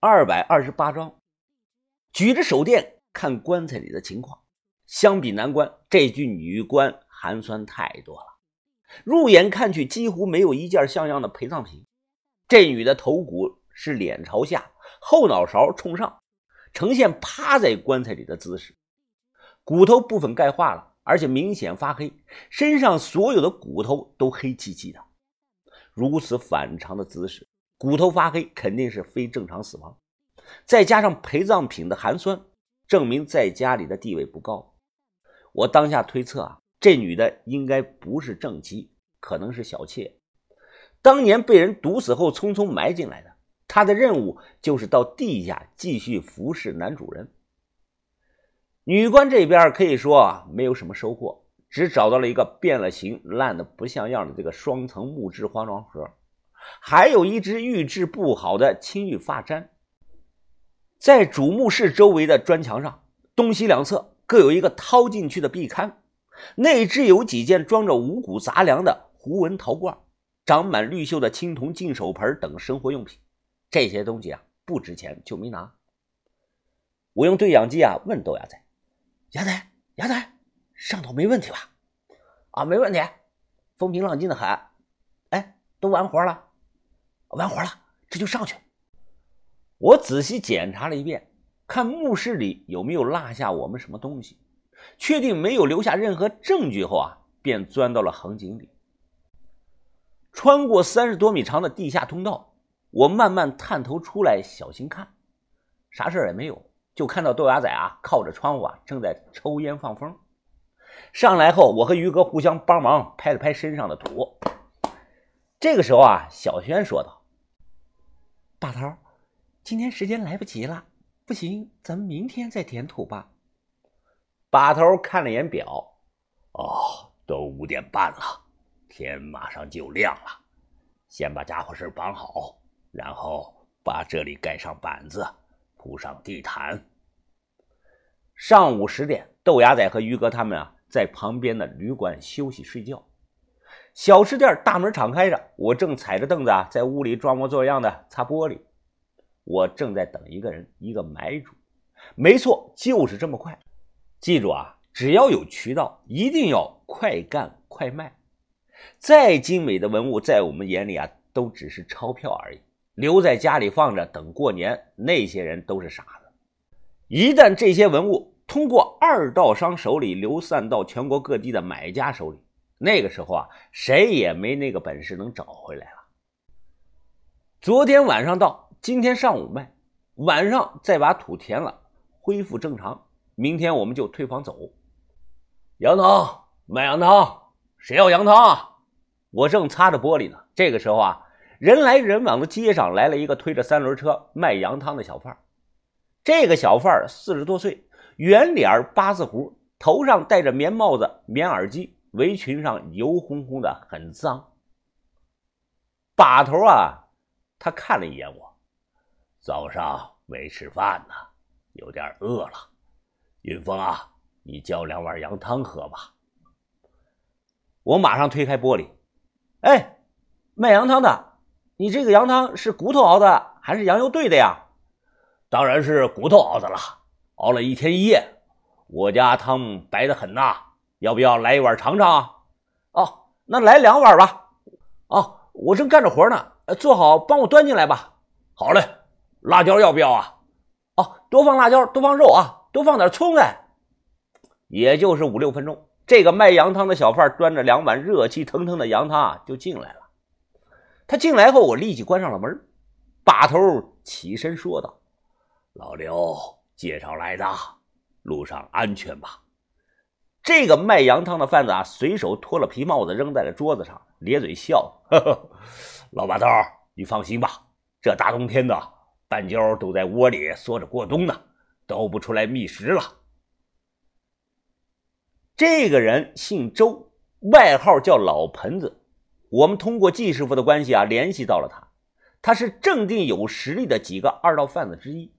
二百二十八章，举着手电看棺材里的情况。相比男棺，这具女棺寒酸太多了。入眼看去，几乎没有一件像样的陪葬品。这女的头骨是脸朝下，后脑勺冲上，呈现趴在棺材里的姿势。骨头部分钙化了，而且明显发黑，身上所有的骨头都黑漆漆的。如此反常的姿势。骨头发黑肯定是非正常死亡，再加上陪葬品的寒酸，证明在家里的地位不高。我当下推测啊，这女的应该不是正妻，可能是小妾。当年被人毒死后匆匆埋进来的，她的任务就是到地下继续服侍男主人。女官这边可以说啊，没有什么收获，只找到了一个变了形、烂的不像样的这个双层木质化妆盒。还有一只玉质不好的青玉发簪，在主墓室周围的砖墙上，东西两侧各有一个掏进去的壁龛，内置有几件装着五谷杂粮的胡纹陶罐，长满绿锈的青铜净手盆等生活用品。这些东西啊不值钱，就没拿。我用对讲机啊问豆芽仔：“芽仔，芽仔，上头没问题吧？”“啊，没问题，风平浪静的很。”“哎，都完活了。”完活了，这就上去。我仔细检查了一遍，看墓室里有没有落下我们什么东西，确定没有留下任何证据后啊，便钻到了横井里。穿过三十多米长的地下通道，我慢慢探头出来，小心看，啥事也没有，就看到豆芽仔啊靠着窗户啊正在抽烟放风。上来后，我和于哥互相帮忙拍了拍身上的土。这个时候啊，小轩说道。把头，今天时间来不及了，不行，咱们明天再填土吧。把头看了眼表，哦，都五点半了，天马上就亮了。先把家伙事绑好，然后把这里盖上板子，铺上地毯。上午十点，豆芽仔和于哥他们啊，在旁边的旅馆休息睡觉。小吃店大门敞开着，我正踩着凳子啊，在屋里装模作样的擦玻璃。我正在等一个人，一个买主。没错，就是这么快。记住啊，只要有渠道，一定要快干快卖。再精美的文物，在我们眼里啊，都只是钞票而已。留在家里放着，等过年，那些人都是傻子。一旦这些文物通过二道商手里流散到全国各地的买家手里，那个时候啊，谁也没那个本事能找回来了。昨天晚上到，今天上午卖，晚上再把土填了，恢复正常。明天我们就退房走。羊汤，卖羊汤，谁要羊汤啊？我正擦着玻璃呢。这个时候啊，人来人往的街上来了一个推着三轮车卖羊汤的小贩这个小贩四十多岁，圆脸八字胡，头上戴着棉帽子、棉耳机。围裙上油烘烘的，很脏。把头啊，他看了一眼我，早上没吃饭呢，有点饿了。云峰啊，你叫两碗羊汤喝吧。我马上推开玻璃，哎，卖羊汤的，你这个羊汤是骨头熬的还是羊油兑的呀？当然是骨头熬的了，熬了一天一夜，我家汤白的很呐。要不要来一碗尝尝啊？哦，那来两碗吧。哦，我正干着活呢，做好帮我端进来吧。好嘞，辣椒要不要啊？哦，多放辣椒，多放肉啊，多放点葱哎。也就是五六分钟，这个卖羊汤的小贩端着两碗热气腾腾的羊汤啊就进来了。他进来后，我立即关上了门。把头起身说道：“老刘介绍来的，路上安全吧？”这个卖羊汤的贩子啊，随手脱了皮帽子扔在了桌子上，咧嘴笑：“呵呵，老把头，你放心吧，这大冬天的，半焦都在窝里缩着过冬呢，都不出来觅食了。”这个人姓周，外号叫老盆子。我们通过季师傅的关系啊，联系到了他，他是正定有实力的几个二道贩子之一。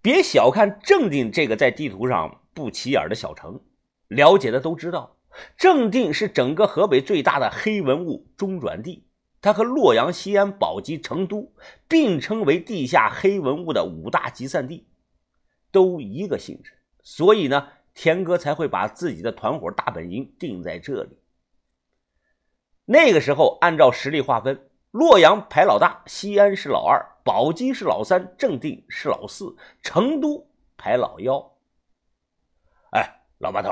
别小看正定这个在地图上。不起眼的小城，了解的都知道，正定是整个河北最大的黑文物中转地，它和洛阳、西安、宝鸡、成都并称为地下黑文物的五大集散地，都一个性质，所以呢，田哥才会把自己的团伙大本营定在这里。那个时候，按照实力划分，洛阳排老大，西安是老二，宝鸡是老三，正定是老四，成都排老幺。哎，老八头，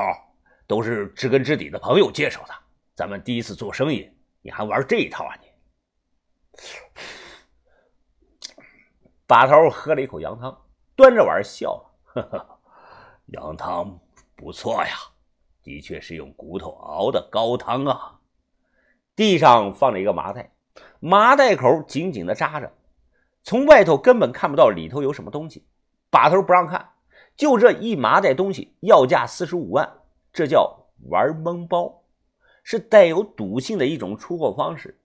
都是知根知底的朋友介绍的，咱们第一次做生意，你还玩这一套啊你？把头喝了一口羊汤，端着碗笑了：“呵呵，羊汤不错呀，的确是用骨头熬的高汤啊。”地上放着一个麻袋，麻袋口紧紧的扎着，从外头根本看不到里头有什么东西。把头不让看，就这一麻袋东西，要价四十五万，这叫玩蒙包，是带有赌性的一种出货方式。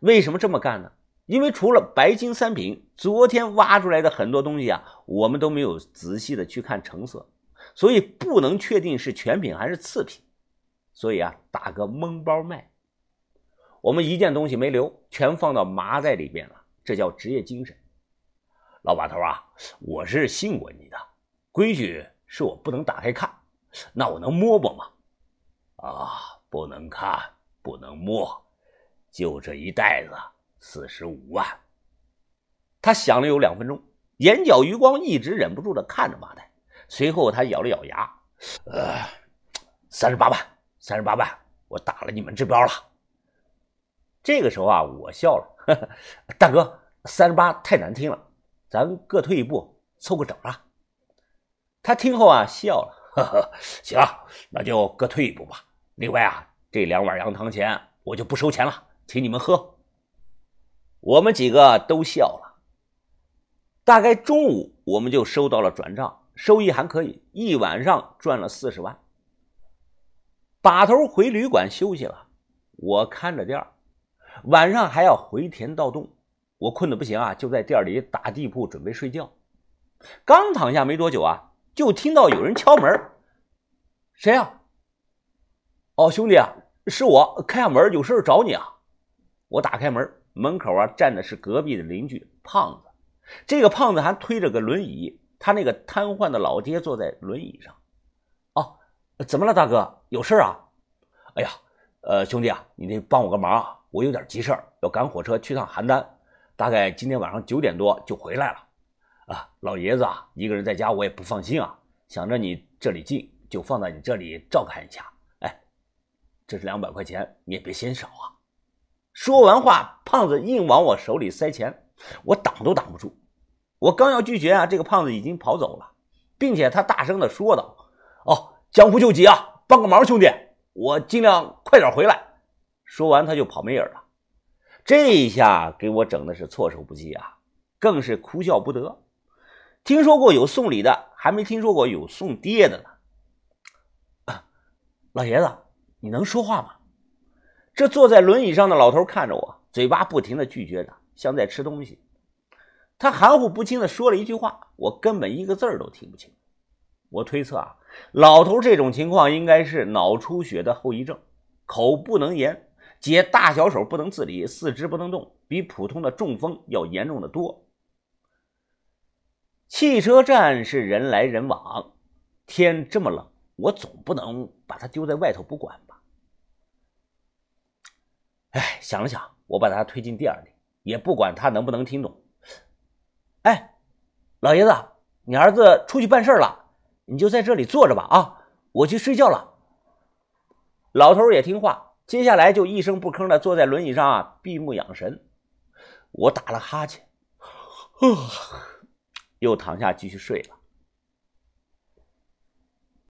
为什么这么干呢？因为除了白金三品，昨天挖出来的很多东西啊，我们都没有仔细的去看成色，所以不能确定是全品还是次品。所以啊，打个蒙包卖。我们一件东西没留，全放到麻袋里边了，这叫职业精神。老把头啊，我是信过你的，规矩是我不能打开看，那我能摸摸吗？啊，不能看，不能摸。就这一袋子，四十五万。他想了有两分钟，眼角余光一直忍不住的看着麻袋，随后他咬了咬牙，呃，三十八万，三十八万，我打了你们这标了。这个时候啊，我笑了，呵呵大哥，三十八太难听了，咱各退一步，凑个整啊。他听后啊，笑了，呵呵，行，那就各退一步吧。另外啊，这两碗羊汤钱我就不收钱了。请你们喝，我们几个都笑了。大概中午，我们就收到了转账，收益还可以，一晚上赚了四十万。把头回旅馆休息了，我看着店儿，晚上还要回田盗洞，我困得不行啊，就在店里打地铺准备睡觉。刚躺下没多久啊，就听到有人敲门，谁呀？哦，兄弟啊，是我，开下门，有事找你啊。我打开门，门口啊站的是隔壁的邻居胖子。这个胖子还推着个轮椅，他那个瘫痪的老爹坐在轮椅上。哦，怎么了，大哥？有事啊？哎呀，呃，兄弟啊，你得帮我个忙啊！我有点急事要赶火车去趟邯郸，大概今天晚上九点多就回来了。啊，老爷子啊，一个人在家我也不放心啊，想着你这里近，就放在你这里照看一下。哎，这是两百块钱，你也别嫌少啊。说完话，胖子硬往我手里塞钱，我挡都挡不住。我刚要拒绝啊，这个胖子已经跑走了，并且他大声的说道：“哦，江湖救急啊，帮个忙，兄弟，我尽量快点回来。”说完他就跑没影了。这一下给我整的是措手不及啊，更是哭笑不得。听说过有送礼的，还没听说过有送爹的呢。老爷子，你能说话吗？这坐在轮椅上的老头看着我，嘴巴不停的拒绝着，像在吃东西。他含糊不清的说了一句话，我根本一个字儿都听不清。我推测啊，老头这种情况应该是脑出血的后遗症，口不能言，解大小手不能自理，四肢不能动，比普通的中风要严重的多。汽车站是人来人往，天这么冷，我总不能把他丢在外头不管吧。哎，想了想，我把他推进店里，也不管他能不能听懂。哎，老爷子，你儿子出去办事了，你就在这里坐着吧。啊，我去睡觉了。老头也听话，接下来就一声不吭的坐在轮椅上啊，闭目养神。我打了哈欠，又躺下继续睡了。